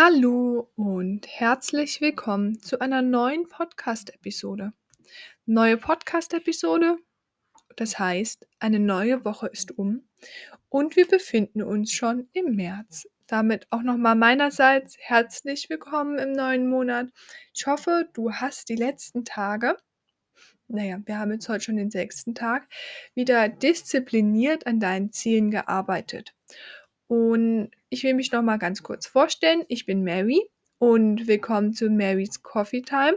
Hallo und herzlich willkommen zu einer neuen Podcast-Episode. Neue Podcast-Episode, das heißt, eine neue Woche ist um und wir befinden uns schon im März. Damit auch nochmal meinerseits herzlich willkommen im neuen Monat. Ich hoffe, du hast die letzten Tage, naja, wir haben jetzt heute schon den sechsten Tag, wieder diszipliniert an deinen Zielen gearbeitet. Und ich will mich noch mal ganz kurz vorstellen. Ich bin Mary und willkommen zu Mary's Coffee Time.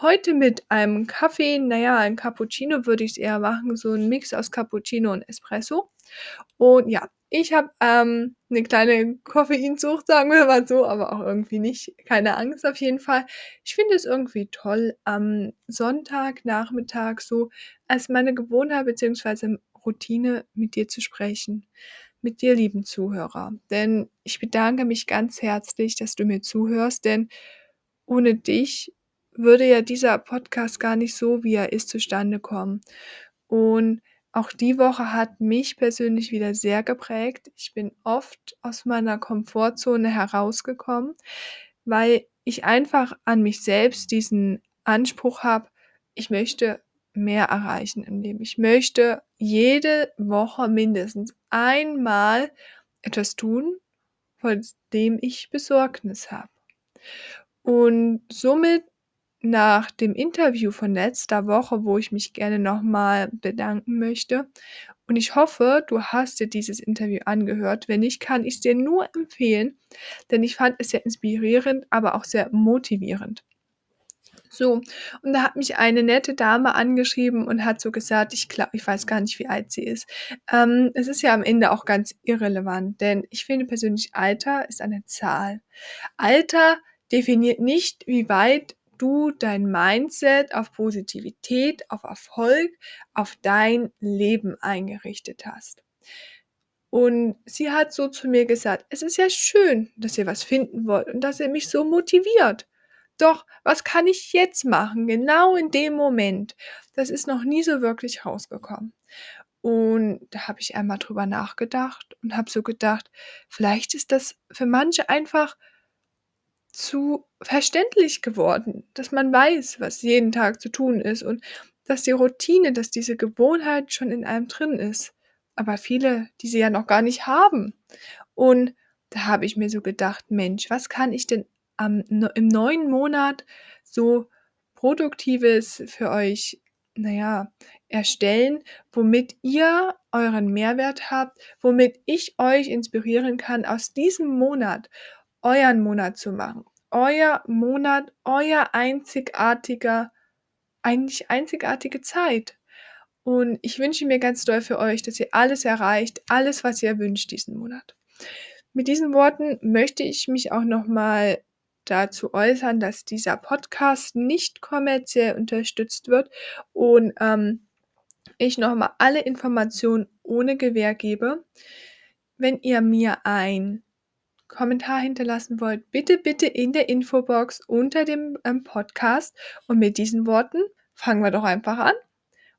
Heute mit einem Kaffee, naja, ein Cappuccino würde ich es eher machen, so ein Mix aus Cappuccino und Espresso. Und ja, ich habe ähm, eine kleine Koffeinsucht, sagen wir mal so, aber auch irgendwie nicht. Keine Angst auf jeden Fall. Ich finde es irgendwie toll, am Sonntagnachmittag so als meine Gewohnheit bzw. Routine mit dir zu sprechen mit dir, lieben Zuhörer. Denn ich bedanke mich ganz herzlich, dass du mir zuhörst, denn ohne dich würde ja dieser Podcast gar nicht so, wie er ist, zustande kommen. Und auch die Woche hat mich persönlich wieder sehr geprägt. Ich bin oft aus meiner Komfortzone herausgekommen, weil ich einfach an mich selbst diesen Anspruch habe, ich möchte mehr erreichen im Leben. Ich möchte jede Woche mindestens einmal etwas tun, von dem ich Besorgnis habe. Und somit nach dem Interview von letzter Woche, wo ich mich gerne nochmal bedanken möchte, und ich hoffe, du hast dir dieses Interview angehört. Wenn nicht, kann ich es dir nur empfehlen, denn ich fand es sehr inspirierend, aber auch sehr motivierend. So, und da hat mich eine nette Dame angeschrieben und hat so gesagt, ich glaube, ich weiß gar nicht, wie alt sie ist. Ähm, es ist ja am Ende auch ganz irrelevant, denn ich finde persönlich, Alter ist eine Zahl. Alter definiert nicht, wie weit du dein Mindset auf Positivität, auf Erfolg, auf dein Leben eingerichtet hast. Und sie hat so zu mir gesagt, es ist ja schön, dass ihr was finden wollt und dass ihr mich so motiviert. Doch, was kann ich jetzt machen? Genau in dem Moment. Das ist noch nie so wirklich rausgekommen. Und da habe ich einmal drüber nachgedacht und habe so gedacht, vielleicht ist das für manche einfach zu verständlich geworden, dass man weiß, was jeden Tag zu tun ist und dass die Routine, dass diese Gewohnheit schon in einem drin ist. Aber viele, die sie ja noch gar nicht haben. Und da habe ich mir so gedacht, Mensch, was kann ich denn am, im neuen Monat so Produktives für euch, naja, erstellen, womit ihr euren Mehrwert habt, womit ich euch inspirieren kann, aus diesem Monat euren Monat zu machen. Euer Monat, euer einzigartiger, eigentlich einzigartige Zeit. Und ich wünsche mir ganz doll für euch, dass ihr alles erreicht, alles, was ihr wünscht diesen Monat. Mit diesen Worten möchte ich mich auch nochmal dazu äußern, dass dieser Podcast nicht kommerziell unterstützt wird und ähm, ich nochmal alle Informationen ohne Gewähr gebe. Wenn ihr mir ein Kommentar hinterlassen wollt, bitte, bitte in der Infobox unter dem ähm, Podcast und mit diesen Worten fangen wir doch einfach an.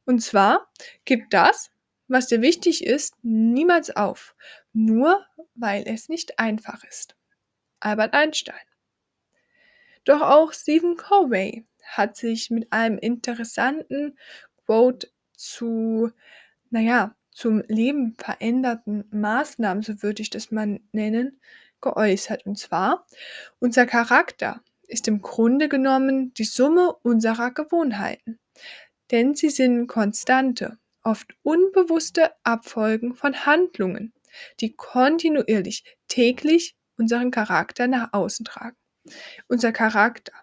Und zwar gibt das, was dir wichtig ist, niemals auf, nur weil es nicht einfach ist. Albert Einstein. Doch auch Stephen Covey hat sich mit einem interessanten Quote zu, naja, zum Leben veränderten Maßnahmen, so würde ich das mal nennen, geäußert. Und zwar, unser Charakter ist im Grunde genommen die Summe unserer Gewohnheiten. Denn sie sind konstante, oft unbewusste Abfolgen von Handlungen, die kontinuierlich täglich unseren Charakter nach außen tragen. Unser Charakter.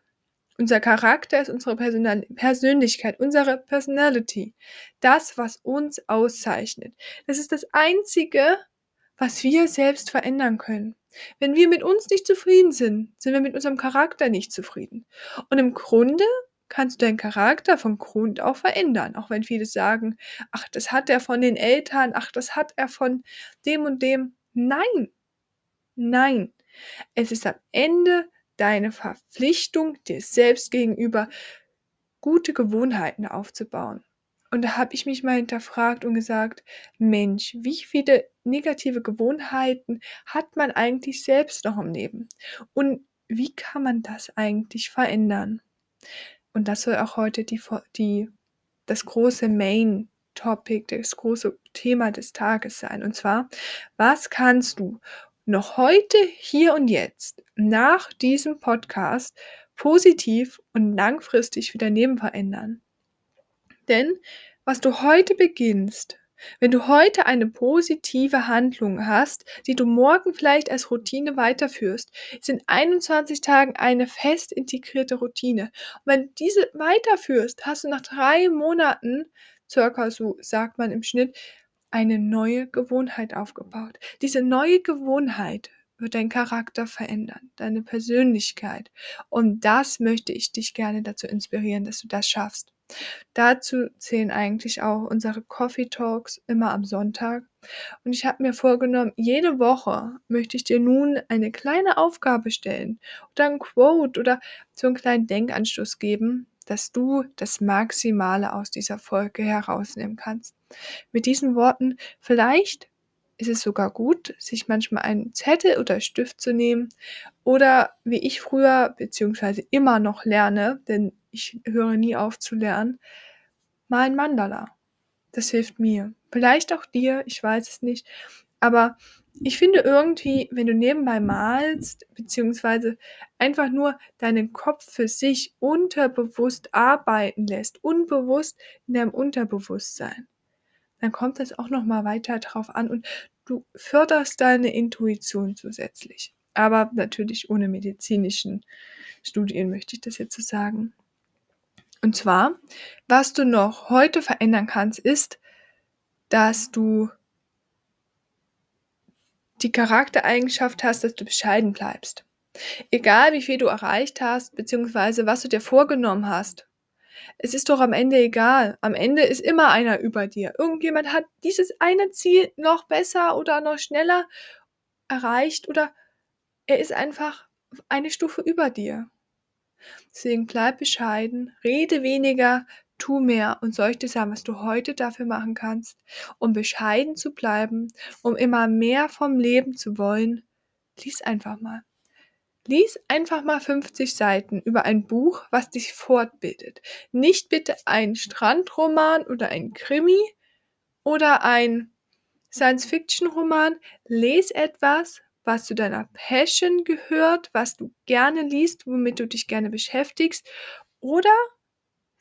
Unser Charakter ist unsere Persönlichkeit, unsere Personality. Das, was uns auszeichnet. Das ist das Einzige, was wir selbst verändern können. Wenn wir mit uns nicht zufrieden sind, sind wir mit unserem Charakter nicht zufrieden. Und im Grunde kannst du deinen Charakter von Grund auf verändern. Auch wenn viele sagen, ach, das hat er von den Eltern, ach, das hat er von dem und dem. Nein, nein. Es ist am Ende deine Verpflichtung dir selbst gegenüber, gute Gewohnheiten aufzubauen. Und da habe ich mich mal hinterfragt und gesagt, Mensch, wie viele negative Gewohnheiten hat man eigentlich selbst noch im Leben? Und wie kann man das eigentlich verändern? Und das soll auch heute die, die, das große Main Topic, das große Thema des Tages sein. Und zwar, was kannst du noch heute, hier und jetzt, nach diesem Podcast positiv und langfristig wieder Leben verändern? Denn was du heute beginnst, wenn du heute eine positive Handlung hast, die du morgen vielleicht als Routine weiterführst, sind 21 Tagen eine fest integrierte Routine. Und wenn du diese weiterführst, hast du nach drei Monaten, circa so sagt man im Schnitt, eine neue Gewohnheit aufgebaut. Diese neue Gewohnheit wird deinen Charakter verändern, deine Persönlichkeit. Und das möchte ich dich gerne dazu inspirieren, dass du das schaffst. Dazu zählen eigentlich auch unsere Coffee Talks immer am Sonntag. Und ich habe mir vorgenommen, jede Woche möchte ich dir nun eine kleine Aufgabe stellen oder ein Quote oder so einen kleinen Denkanstoß geben, dass du das Maximale aus dieser Folge herausnehmen kannst. Mit diesen Worten, vielleicht ist es sogar gut, sich manchmal einen Zettel oder Stift zu nehmen oder wie ich früher beziehungsweise immer noch lerne, denn ich höre nie auf zu lernen, mal ein Mandala. Das hilft mir. Vielleicht auch dir, ich weiß es nicht. Aber ich finde irgendwie, wenn du nebenbei malst, beziehungsweise einfach nur deinen Kopf für sich unterbewusst arbeiten lässt, unbewusst in deinem Unterbewusstsein, dann kommt das auch nochmal weiter drauf an und du förderst deine Intuition zusätzlich. Aber natürlich ohne medizinischen Studien möchte ich das jetzt so sagen. Und zwar, was du noch heute verändern kannst, ist, dass du die Charaktereigenschaft hast, dass du bescheiden bleibst. Egal wie viel du erreicht hast, beziehungsweise was du dir vorgenommen hast, es ist doch am Ende egal. Am Ende ist immer einer über dir. Irgendjemand hat dieses eine Ziel noch besser oder noch schneller erreicht oder er ist einfach eine Stufe über dir. Deswegen bleib bescheiden, rede weniger, tu mehr und soll ich dir sagen, was du heute dafür machen kannst, um bescheiden zu bleiben, um immer mehr vom Leben zu wollen. Lies einfach mal. Lies einfach mal 50 Seiten über ein Buch, was dich fortbildet. Nicht bitte ein Strandroman oder ein Krimi oder ein Science-Fiction-Roman. Lies etwas, was zu deiner Passion gehört, was du gerne liest, womit du dich gerne beschäftigst. Oder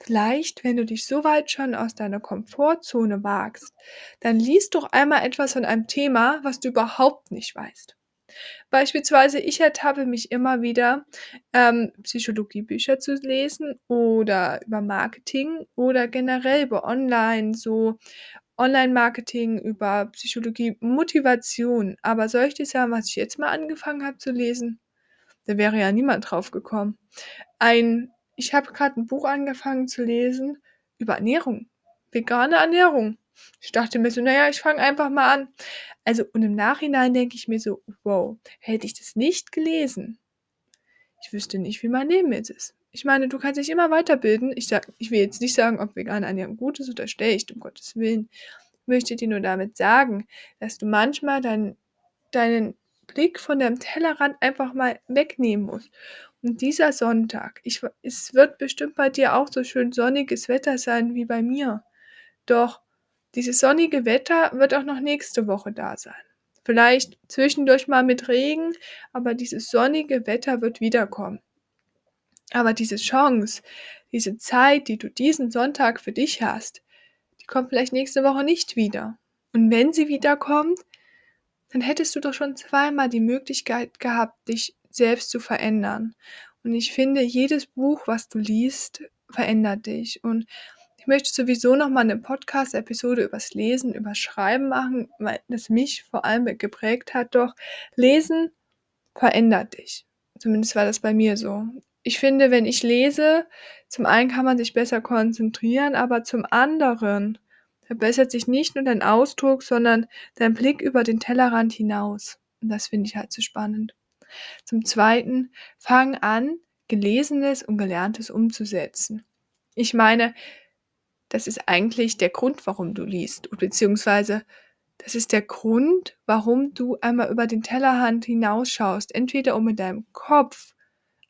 vielleicht, wenn du dich so weit schon aus deiner Komfortzone wagst, dann liest doch einmal etwas von einem Thema, was du überhaupt nicht weißt. Beispielsweise, ich ertappe mich immer wieder, ähm, Psychologiebücher zu lesen oder über Marketing oder generell über Online, so Online-Marketing, über Psychologie, Motivation. Aber soll ich dir sagen, was ich jetzt mal angefangen habe zu lesen? Da wäre ja niemand drauf gekommen. Ein, ich habe gerade ein Buch angefangen zu lesen über Ernährung, vegane Ernährung. Ich dachte mir so, naja, ich fange einfach mal an. Also, und im Nachhinein denke ich mir so, wow, hätte ich das nicht gelesen, ich wüsste nicht, wie mein Leben jetzt ist. Ich meine, du kannst dich immer weiterbilden. Ich, sag, ich will jetzt nicht sagen, ob vegane Ernährung gut ist oder schlecht, um Gottes Willen. Ich möchte dir nur damit sagen, dass du manchmal dein, deinen Blick von deinem Tellerrand einfach mal wegnehmen musst. Dieser Sonntag, ich, es wird bestimmt bei dir auch so schön sonniges Wetter sein wie bei mir. Doch dieses sonnige Wetter wird auch noch nächste Woche da sein. Vielleicht zwischendurch mal mit Regen, aber dieses sonnige Wetter wird wiederkommen. Aber diese Chance, diese Zeit, die du diesen Sonntag für dich hast, die kommt vielleicht nächste Woche nicht wieder. Und wenn sie wiederkommt, dann hättest du doch schon zweimal die Möglichkeit gehabt, dich selbst zu verändern. Und ich finde, jedes Buch, was du liest, verändert dich. Und ich möchte sowieso noch mal eine Podcast-Episode übers Lesen, übers Schreiben machen, weil das mich vor allem geprägt hat. Doch Lesen verändert dich. Zumindest war das bei mir so. Ich finde, wenn ich lese, zum einen kann man sich besser konzentrieren, aber zum anderen verbessert sich nicht nur dein Ausdruck, sondern dein Blick über den Tellerrand hinaus. Und das finde ich halt so spannend. Zum Zweiten, fang an, Gelesenes und Gelerntes umzusetzen. Ich meine, das ist eigentlich der Grund, warum du liest, beziehungsweise das ist der Grund, warum du einmal über den Tellerrand hinausschaust, entweder um in deinem Kopf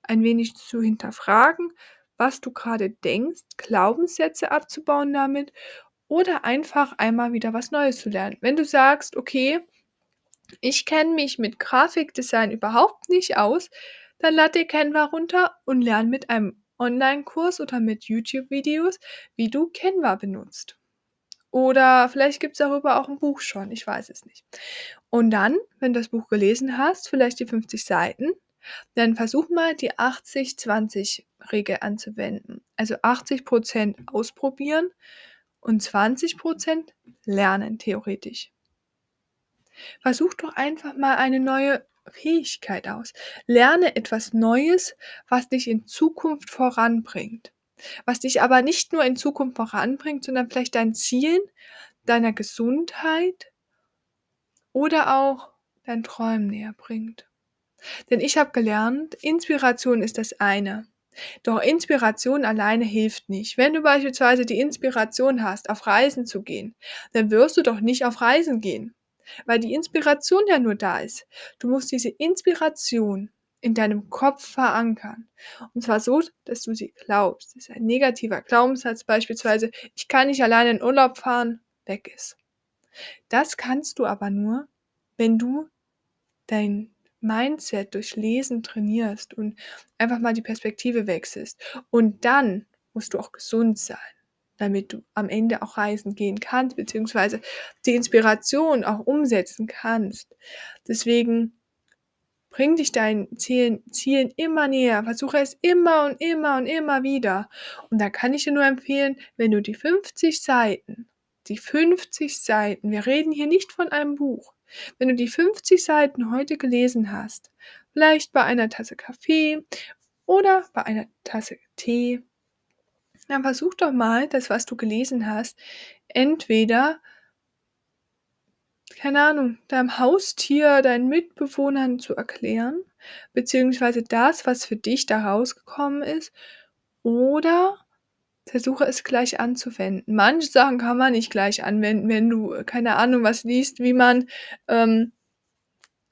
ein wenig zu hinterfragen, was du gerade denkst, Glaubenssätze abzubauen damit oder einfach einmal wieder was Neues zu lernen. Wenn du sagst, okay, ich kenne mich mit Grafikdesign überhaupt nicht aus, dann lad dir Canva runter und lern mit einem Online-Kurs oder mit YouTube-Videos, wie du Canva benutzt. Oder vielleicht gibt es darüber auch ein Buch schon, ich weiß es nicht. Und dann, wenn du das Buch gelesen hast, vielleicht die 50 Seiten, dann versuch mal die 80-20-Regel anzuwenden. Also 80% ausprobieren und 20% lernen, theoretisch. Versuch doch einfach mal eine neue Fähigkeit aus. Lerne etwas Neues, was dich in Zukunft voranbringt. Was dich aber nicht nur in Zukunft voranbringt, sondern vielleicht dein Zielen, deiner Gesundheit oder auch dein Träumen näher bringt. Denn ich habe gelernt, Inspiration ist das eine. Doch Inspiration alleine hilft nicht. Wenn du beispielsweise die Inspiration hast, auf Reisen zu gehen, dann wirst du doch nicht auf Reisen gehen, weil die Inspiration ja nur da ist. Du musst diese Inspiration in deinem Kopf verankern. Und zwar so, dass du sie glaubst. Das ist ein negativer Glaubenssatz beispielsweise, ich kann nicht alleine in Urlaub fahren, weg ist. Das kannst du aber nur, wenn du dein Mindset durch Lesen trainierst und einfach mal die Perspektive wechselst. Und dann musst du auch gesund sein, damit du am Ende auch reisen gehen kannst, beziehungsweise die Inspiration auch umsetzen kannst. Deswegen bring dich deinen Zielen, Zielen immer näher, versuche es immer und immer und immer wieder. Und da kann ich dir nur empfehlen, wenn du die 50 Seiten, die 50 Seiten, wir reden hier nicht von einem Buch, wenn du die 50 Seiten heute gelesen hast, vielleicht bei einer Tasse Kaffee oder bei einer Tasse Tee, dann versuch doch mal, das, was du gelesen hast, entweder, keine Ahnung, deinem Haustier, deinen Mitbewohnern zu erklären, beziehungsweise das, was für dich da rausgekommen ist, oder versuche es gleich anzuwenden. Manche Sachen kann man nicht gleich anwenden, wenn du, äh, keine Ahnung, was liest, wie man ähm,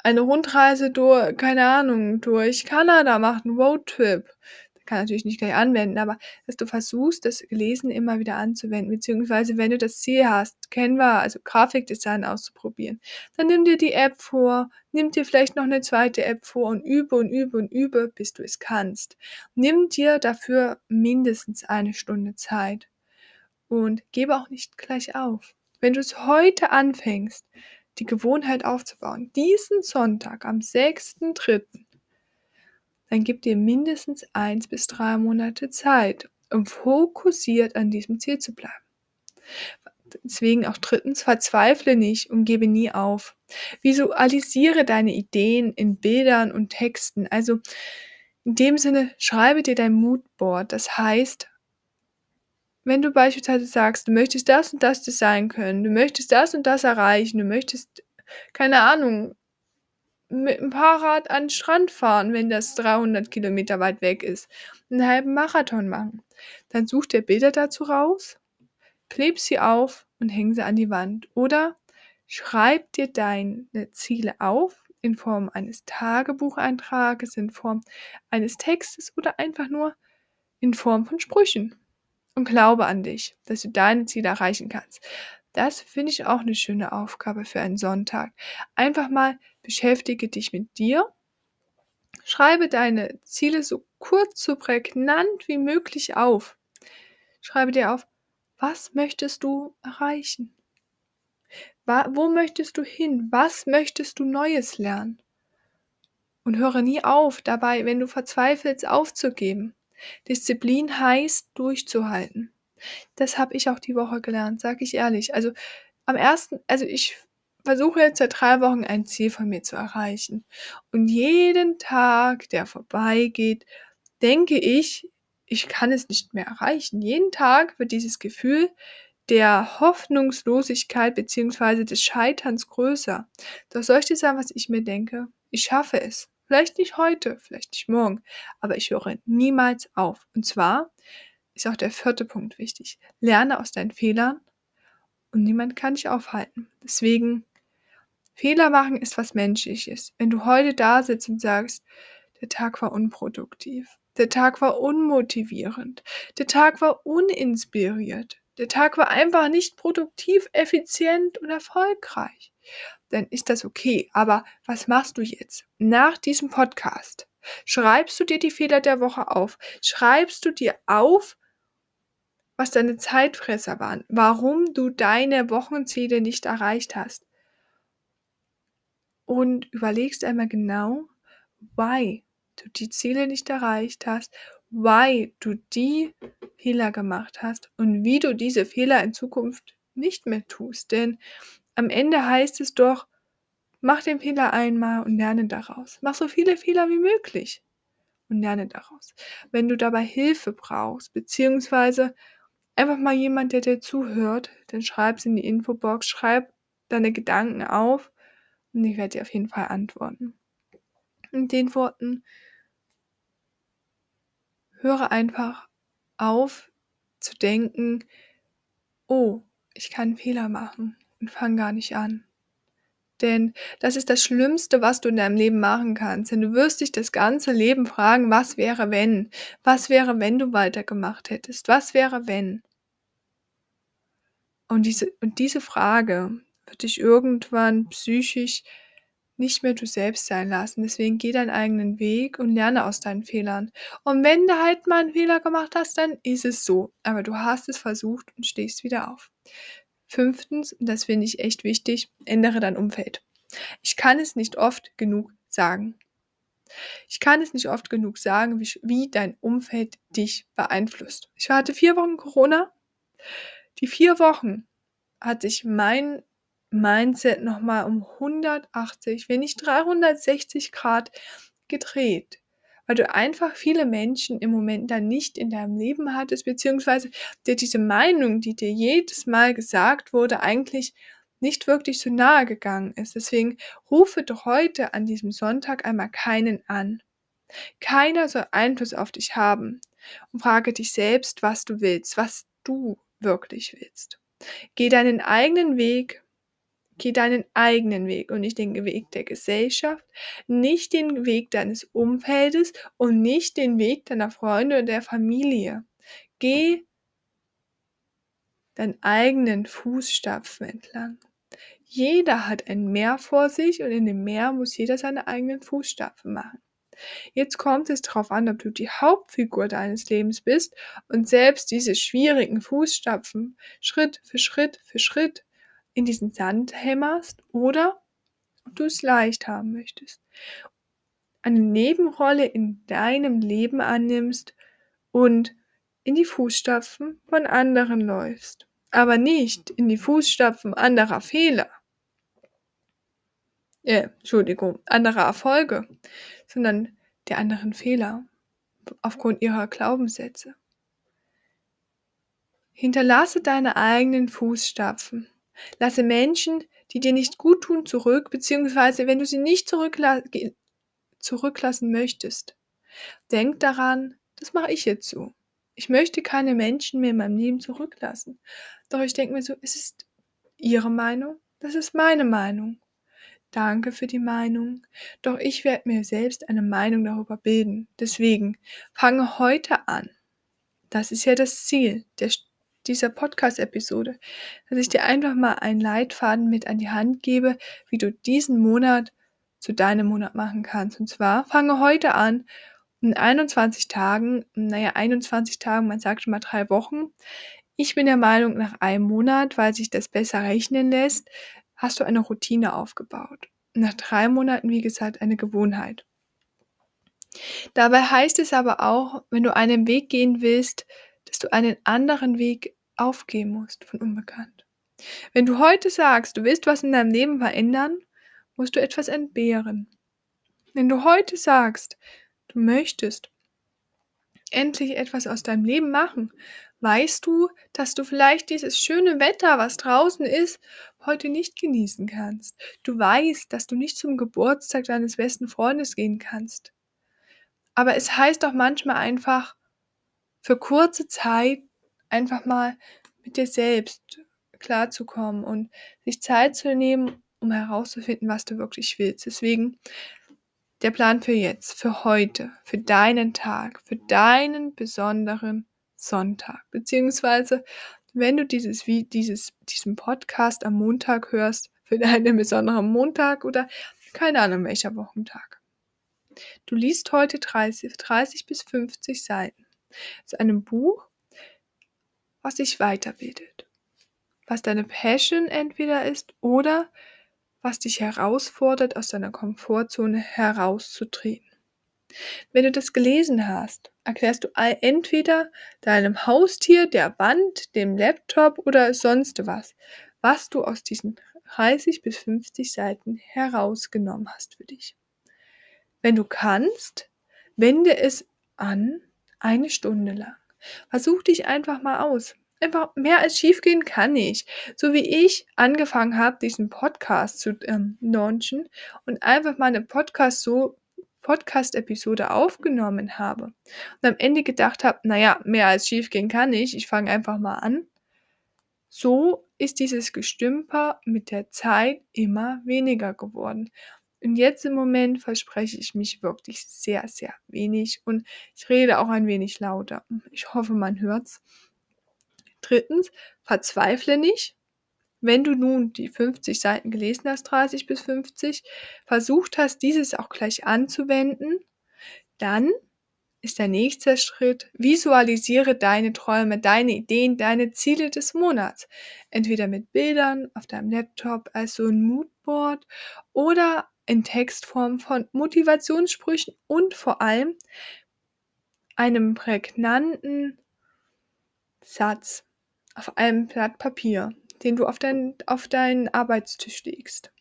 eine Rundreise durch, keine Ahnung, durch Kanada macht, einen Roadtrip kann natürlich nicht gleich anwenden, aber dass du versuchst, das Lesen immer wieder anzuwenden, beziehungsweise wenn du das Ziel hast, Canva, also Grafikdesign auszuprobieren, dann nimm dir die App vor, nimm dir vielleicht noch eine zweite App vor und übe und übe und übe, bis du es kannst. Nimm dir dafür mindestens eine Stunde Zeit und gebe auch nicht gleich auf. Wenn du es heute anfängst, die Gewohnheit aufzubauen, diesen Sonntag am 6.3., dann gib dir mindestens eins bis drei Monate Zeit, um fokussiert an diesem Ziel zu bleiben. Deswegen auch drittens, verzweifle nicht und gebe nie auf. Visualisiere deine Ideen in Bildern und Texten. Also in dem Sinne, schreibe dir dein Moodboard. Das heißt, wenn du beispielsweise sagst, du möchtest das und das designen können, du möchtest das und das erreichen, du möchtest, keine Ahnung, mit dem Fahrrad an den Strand fahren, wenn das 300 Kilometer weit weg ist, einen halben Marathon machen. Dann such dir Bilder dazu raus, kleb sie auf und häng sie an die Wand. Oder schreib dir deine Ziele auf in Form eines Tagebucheintrages, in Form eines Textes oder einfach nur in Form von Sprüchen. Und glaube an dich, dass du deine Ziele erreichen kannst. Das finde ich auch eine schöne Aufgabe für einen Sonntag. Einfach mal beschäftige dich mit dir. Schreibe deine Ziele so kurz, so prägnant wie möglich auf. Schreibe dir auf, was möchtest du erreichen? Wo möchtest du hin? Was möchtest du Neues lernen? Und höre nie auf, dabei, wenn du verzweifelst, aufzugeben. Disziplin heißt, durchzuhalten. Das habe ich auch die Woche gelernt, sage ich ehrlich. Also am ersten, also ich versuche jetzt seit drei Wochen ein Ziel von mir zu erreichen. Und jeden Tag, der vorbeigeht, denke ich, ich kann es nicht mehr erreichen. Jeden Tag wird dieses Gefühl der Hoffnungslosigkeit beziehungsweise des Scheiterns größer. Doch soll ich dir sagen, was ich mir denke? Ich schaffe es. Vielleicht nicht heute, vielleicht nicht morgen, aber ich höre niemals auf. Und zwar ist auch der vierte Punkt wichtig. Lerne aus deinen Fehlern und niemand kann dich aufhalten. Deswegen, Fehler machen ist was Menschliches. Wenn du heute da sitzt und sagst, der Tag war unproduktiv. Der Tag war unmotivierend. Der Tag war uninspiriert. Der Tag war einfach nicht produktiv, effizient und erfolgreich. Dann ist das okay. Aber was machst du jetzt? Nach diesem Podcast schreibst du dir die Fehler der Woche auf. Schreibst du dir auf, was deine Zeitfresser waren, warum du deine Wochenziele nicht erreicht hast. Und überlegst einmal genau, why du die Ziele nicht erreicht hast, why du die Fehler gemacht hast und wie du diese Fehler in Zukunft nicht mehr tust. Denn am Ende heißt es doch, mach den Fehler einmal und lerne daraus. Mach so viele Fehler wie möglich und lerne daraus. Wenn du dabei Hilfe brauchst, beziehungsweise einfach mal jemand, der dir zuhört, dann schreib es in die Infobox, schreib deine Gedanken auf und ich werde dir auf jeden Fall antworten. In den Worten höre einfach auf zu denken, oh, ich kann Fehler machen und fang gar nicht an. Denn das ist das Schlimmste, was du in deinem Leben machen kannst. Denn du wirst dich das ganze Leben fragen, was wäre wenn? Was wäre, wenn du weitergemacht hättest? Was wäre, wenn? Und diese, und diese Frage wird dich irgendwann psychisch nicht mehr du selbst sein lassen. Deswegen geh deinen eigenen Weg und lerne aus deinen Fehlern. Und wenn du halt mal einen Fehler gemacht hast, dann ist es so. Aber du hast es versucht und stehst wieder auf. Fünftens, und das finde ich echt wichtig, ändere dein Umfeld. Ich kann es nicht oft genug sagen. Ich kann es nicht oft genug sagen, wie, wie dein Umfeld dich beeinflusst. Ich hatte vier Wochen Corona. Die vier Wochen hat sich mein Mindset nochmal um 180, wenn nicht 360 Grad gedreht. Weil du einfach viele Menschen im Moment dann nicht in deinem Leben hattest, beziehungsweise dir diese Meinung, die dir jedes Mal gesagt wurde, eigentlich nicht wirklich so nahe gegangen ist. Deswegen rufe doch heute an diesem Sonntag einmal keinen an. Keiner soll Einfluss auf dich haben. Und frage dich selbst, was du willst, was du wirklich willst. Geh deinen eigenen Weg, Geh deinen eigenen Weg und nicht den Weg der Gesellschaft, nicht den Weg deines Umfeldes und nicht den Weg deiner Freunde oder der Familie. Geh deinen eigenen Fußstapfen entlang. Jeder hat ein Meer vor sich und in dem Meer muss jeder seine eigenen Fußstapfen machen. Jetzt kommt es darauf an, ob du die Hauptfigur deines Lebens bist und selbst diese schwierigen Fußstapfen Schritt für Schritt für Schritt in diesen Sand hämmerst oder ob du es leicht haben möchtest. Eine Nebenrolle in deinem Leben annimmst und in die Fußstapfen von anderen läufst, aber nicht in die Fußstapfen anderer Fehler. Äh, Entschuldigung, anderer Erfolge, sondern der anderen Fehler aufgrund ihrer Glaubenssätze. Hinterlasse deine eigenen Fußstapfen Lasse Menschen, die dir nicht gut tun, zurück, beziehungsweise wenn du sie nicht zurückla zurücklassen möchtest. Denk daran, das mache ich jetzt so. Ich möchte keine Menschen mehr in meinem Leben zurücklassen. Doch ich denke mir so, es ist ihre Meinung, das ist meine Meinung. Danke für die Meinung. Doch ich werde mir selbst eine Meinung darüber bilden. Deswegen fange heute an. Das ist ja das Ziel der dieser Podcast-Episode, dass ich dir einfach mal einen Leitfaden mit an die Hand gebe, wie du diesen Monat zu deinem Monat machen kannst. Und zwar fange heute an, in 21 Tagen, naja, 21 Tagen, man sagt schon mal drei Wochen. Ich bin der Meinung, nach einem Monat, weil sich das besser rechnen lässt, hast du eine Routine aufgebaut. Nach drei Monaten, wie gesagt, eine Gewohnheit. Dabei heißt es aber auch, wenn du einen Weg gehen willst, dass du einen anderen Weg aufgeben musst von Unbekannt. Wenn du heute sagst, du willst was in deinem Leben verändern, musst du etwas entbehren. Wenn du heute sagst, du möchtest endlich etwas aus deinem Leben machen, weißt du, dass du vielleicht dieses schöne Wetter, was draußen ist, heute nicht genießen kannst. Du weißt, dass du nicht zum Geburtstag deines besten Freundes gehen kannst. Aber es heißt doch manchmal einfach, für kurze Zeit einfach mal mit dir selbst klarzukommen und sich Zeit zu nehmen, um herauszufinden, was du wirklich willst. Deswegen der Plan für jetzt, für heute, für deinen Tag, für deinen besonderen Sonntag. Beziehungsweise, wenn du dieses, wie, dieses, diesen Podcast am Montag hörst, für deinen besonderen Montag oder keine Ahnung welcher Wochentag. Du liest heute 30, 30 bis 50 Seiten aus einem Buch, was dich weiterbildet, was deine Passion entweder ist oder was dich herausfordert, aus deiner Komfortzone herauszutreten. Wenn du das gelesen hast, erklärst du entweder deinem Haustier, der Wand, dem Laptop oder sonst was, was du aus diesen 30 bis 50 Seiten herausgenommen hast für dich. Wenn du kannst, wende es an eine Stunde lang. Versuch dich einfach mal aus. Einfach mehr als schiefgehen kann nicht. So wie ich angefangen habe, diesen Podcast zu ähm, launchen und einfach mal eine Podcast so Podcast-Episode aufgenommen habe und am Ende gedacht habe, naja, mehr als schiefgehen kann nicht, ich fange einfach mal an. So ist dieses Gestümper mit der Zeit immer weniger geworden. Und jetzt im Moment verspreche ich mich wirklich sehr, sehr wenig und ich rede auch ein wenig lauter. Ich hoffe, man hört's. Drittens, verzweifle nicht. Wenn du nun die 50 Seiten gelesen hast, 30 bis 50, versucht hast, dieses auch gleich anzuwenden, dann ist der nächste Schritt, visualisiere deine Träume, deine Ideen, deine Ziele des Monats. Entweder mit Bildern auf deinem Laptop als so ein Moodboard oder in Textform von Motivationssprüchen und vor allem einem prägnanten Satz auf einem Blatt Papier, den du auf, dein, auf deinen Arbeitstisch legst.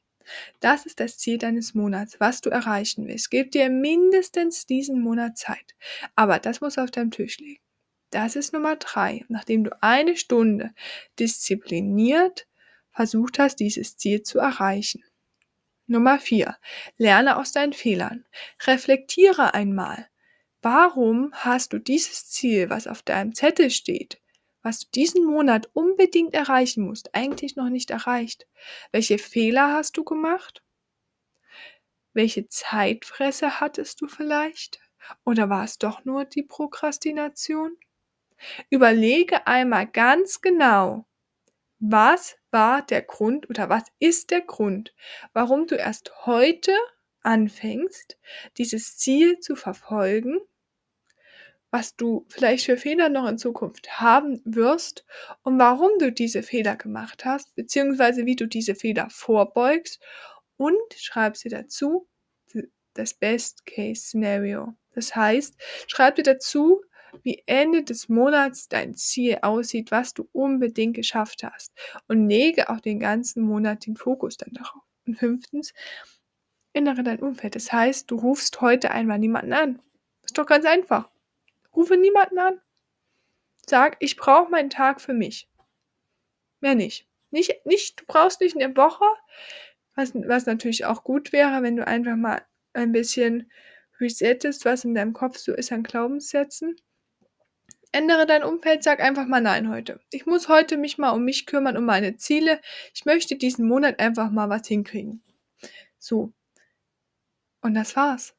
Das ist das Ziel deines Monats, was du erreichen willst. Gib dir mindestens diesen Monat Zeit. Aber das muss auf deinem Tisch liegen. Das ist Nummer drei. Nachdem du eine Stunde diszipliniert versucht hast, dieses Ziel zu erreichen. Nummer vier. Lerne aus deinen Fehlern. Reflektiere einmal. Warum hast du dieses Ziel, was auf deinem Zettel steht, was du diesen Monat unbedingt erreichen musst, eigentlich noch nicht erreicht? Welche Fehler hast du gemacht? Welche Zeitfresse hattest du vielleicht? Oder war es doch nur die Prokrastination? Überlege einmal ganz genau, was war der Grund oder was ist der Grund, warum du erst heute anfängst, dieses Ziel zu verfolgen was du vielleicht für Fehler noch in Zukunft haben wirst und warum du diese Fehler gemacht hast, beziehungsweise wie du diese Fehler vorbeugst und schreib sie dazu das Best-Case-Szenario. Das heißt, schreib dir dazu, wie Ende des Monats dein Ziel aussieht, was du unbedingt geschafft hast. Und lege auch den ganzen Monat den Fokus dann darauf. Und fünftens, innere dein Umfeld. Das heißt, du rufst heute einmal niemanden an. Ist doch ganz einfach. Rufe niemanden an. Sag, ich brauche meinen Tag für mich. Mehr nicht. Nicht, nicht, du brauchst nicht eine Woche, was, was natürlich auch gut wäre, wenn du einfach mal ein bisschen resettest, was in deinem Kopf so ist an Glaubenssätzen. Ändere dein Umfeld, sag einfach mal nein heute. Ich muss heute mich mal um mich kümmern, um meine Ziele. Ich möchte diesen Monat einfach mal was hinkriegen. So. Und das war's.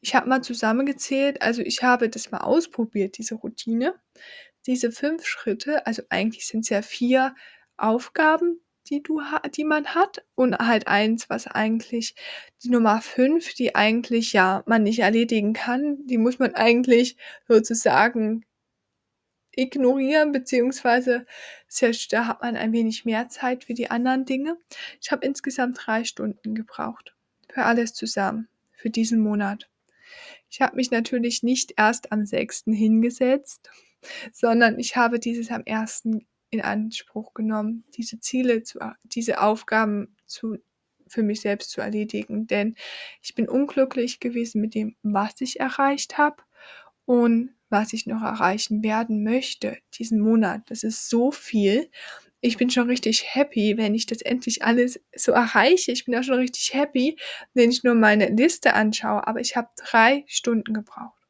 Ich habe mal zusammengezählt, also ich habe das mal ausprobiert, diese Routine. Diese fünf Schritte, also eigentlich sind es ja vier Aufgaben, die du die man hat und halt eins, was eigentlich die Nummer fünf, die eigentlich ja man nicht erledigen kann, die muss man eigentlich sozusagen ignorieren, beziehungsweise da hat man ein wenig mehr Zeit für die anderen Dinge. Ich habe insgesamt drei Stunden gebraucht für alles zusammen, für diesen Monat. Ich habe mich natürlich nicht erst am 6. hingesetzt, sondern ich habe dieses am 1. in Anspruch genommen, diese Ziele, zu, diese Aufgaben zu, für mich selbst zu erledigen. Denn ich bin unglücklich gewesen mit dem, was ich erreicht habe und was ich noch erreichen werden möchte diesen Monat. Das ist so viel ich bin schon richtig happy, wenn ich das endlich alles so erreiche. Ich bin auch schon richtig happy, wenn ich nur meine Liste anschaue. Aber ich habe drei Stunden gebraucht.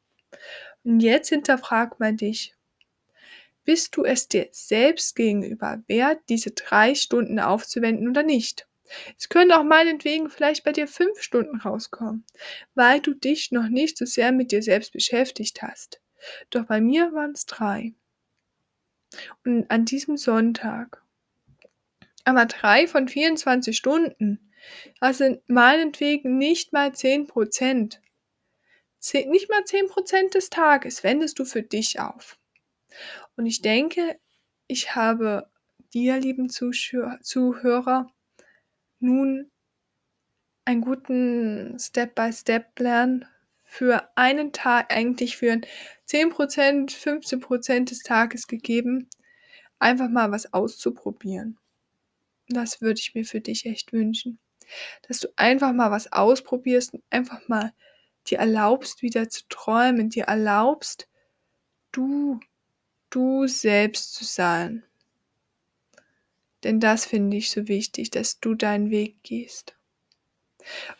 Und jetzt hinterfrag mal dich. Bist du es dir selbst gegenüber wert, diese drei Stunden aufzuwenden oder nicht? Es können auch meinetwegen vielleicht bei dir fünf Stunden rauskommen, weil du dich noch nicht so sehr mit dir selbst beschäftigt hast. Doch bei mir waren es drei. Und an diesem Sonntag. Aber drei von 24 Stunden. Also meinetwegen nicht mal 10 Prozent. Nicht mal 10 Prozent des Tages wendest du für dich auf. Und ich denke, ich habe dir, lieben Zuhörer, nun einen guten Step-by-Step-Plan für einen Tag, eigentlich für 10%, 15% des Tages gegeben, einfach mal was auszuprobieren. Das würde ich mir für dich echt wünschen. Dass du einfach mal was ausprobierst und einfach mal dir erlaubst, wieder zu träumen, dir erlaubst, du, du selbst zu sein. Denn das finde ich so wichtig, dass du deinen Weg gehst.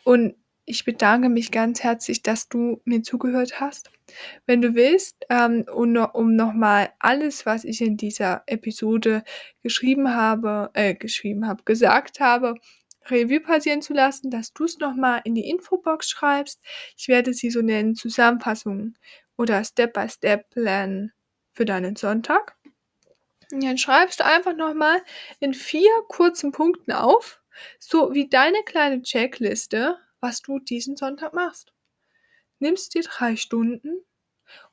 Und ich bedanke mich ganz herzlich, dass du mir zugehört hast. Wenn du willst, ähm, um, um nochmal alles, was ich in dieser Episode geschrieben habe, äh, geschrieben habe, gesagt habe, Revue passieren zu lassen, dass du es nochmal in die Infobox schreibst. Ich werde sie so nennen, Zusammenfassung oder Step-by-Step-Plan für deinen Sonntag. Und dann schreibst du einfach nochmal in vier kurzen Punkten auf, so wie deine kleine Checkliste, was du diesen Sonntag machst. Nimmst dir drei Stunden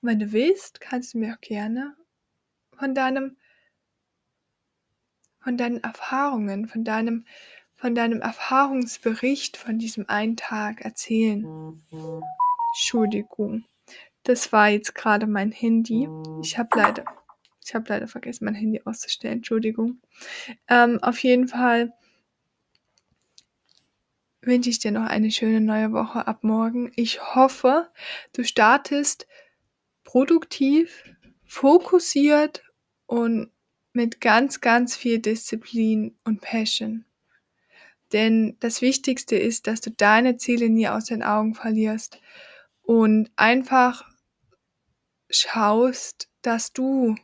und wenn du willst, kannst du mir auch gerne von deinem, von deinen Erfahrungen, von deinem, von deinem Erfahrungsbericht von diesem einen Tag erzählen. Entschuldigung, das war jetzt gerade mein Handy. Ich habe leider ich habe leider vergessen, mein Handy auszustellen. Entschuldigung. Ähm, auf jeden Fall wünsche ich dir noch eine schöne neue Woche ab morgen. Ich hoffe, du startest produktiv, fokussiert und mit ganz, ganz viel Disziplin und Passion. Denn das Wichtigste ist, dass du deine Ziele nie aus den Augen verlierst und einfach schaust, dass du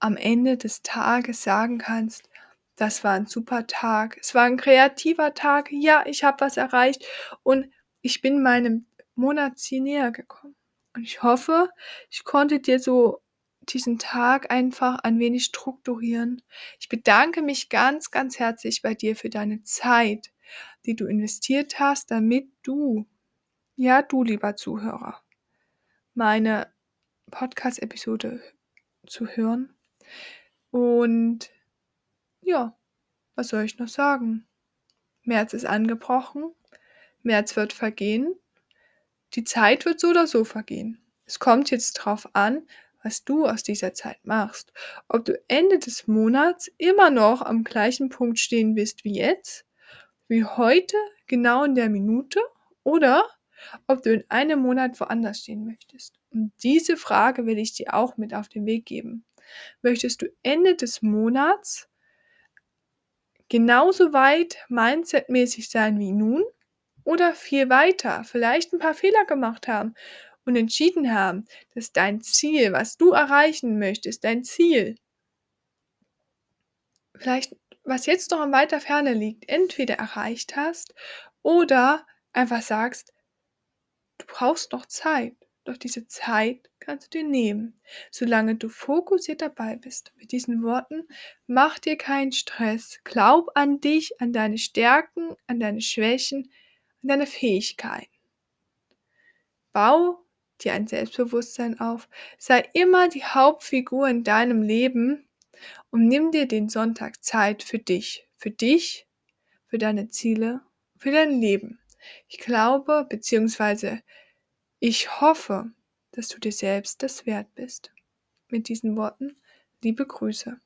am Ende des Tages sagen kannst, das war ein super Tag, es war ein kreativer Tag, ja, ich habe was erreicht und ich bin meinem Monatsziel näher gekommen. Und ich hoffe, ich konnte dir so diesen Tag einfach ein wenig strukturieren. Ich bedanke mich ganz, ganz herzlich bei dir für deine Zeit, die du investiert hast, damit du, ja, du lieber Zuhörer, meine Podcast-Episode zu hören und ja, was soll ich noch sagen? März ist angebrochen, März wird vergehen, die Zeit wird so oder so vergehen. Es kommt jetzt drauf an, was du aus dieser Zeit machst. Ob du Ende des Monats immer noch am gleichen Punkt stehen wirst wie jetzt, wie heute, genau in der Minute, oder ob du in einem Monat woanders stehen möchtest. Und diese Frage will ich dir auch mit auf den Weg geben. Möchtest du Ende des Monats genauso weit mindsetmäßig sein wie nun oder viel weiter, vielleicht ein paar Fehler gemacht haben und entschieden haben, dass dein Ziel, was du erreichen möchtest, dein Ziel, vielleicht was jetzt noch in weiter Ferne liegt, entweder erreicht hast oder einfach sagst, du brauchst noch Zeit. Doch diese Zeit kannst du dir nehmen, solange du fokussiert dabei bist. Mit diesen Worten, mach dir keinen Stress. Glaub an dich, an deine Stärken, an deine Schwächen, an deine Fähigkeiten. Bau dir ein Selbstbewusstsein auf. Sei immer die Hauptfigur in deinem Leben und nimm dir den Sonntag Zeit für dich. Für dich, für deine Ziele, für dein Leben. Ich glaube, beziehungsweise ich hoffe, dass du dir selbst das wert bist. Mit diesen Worten, liebe Grüße.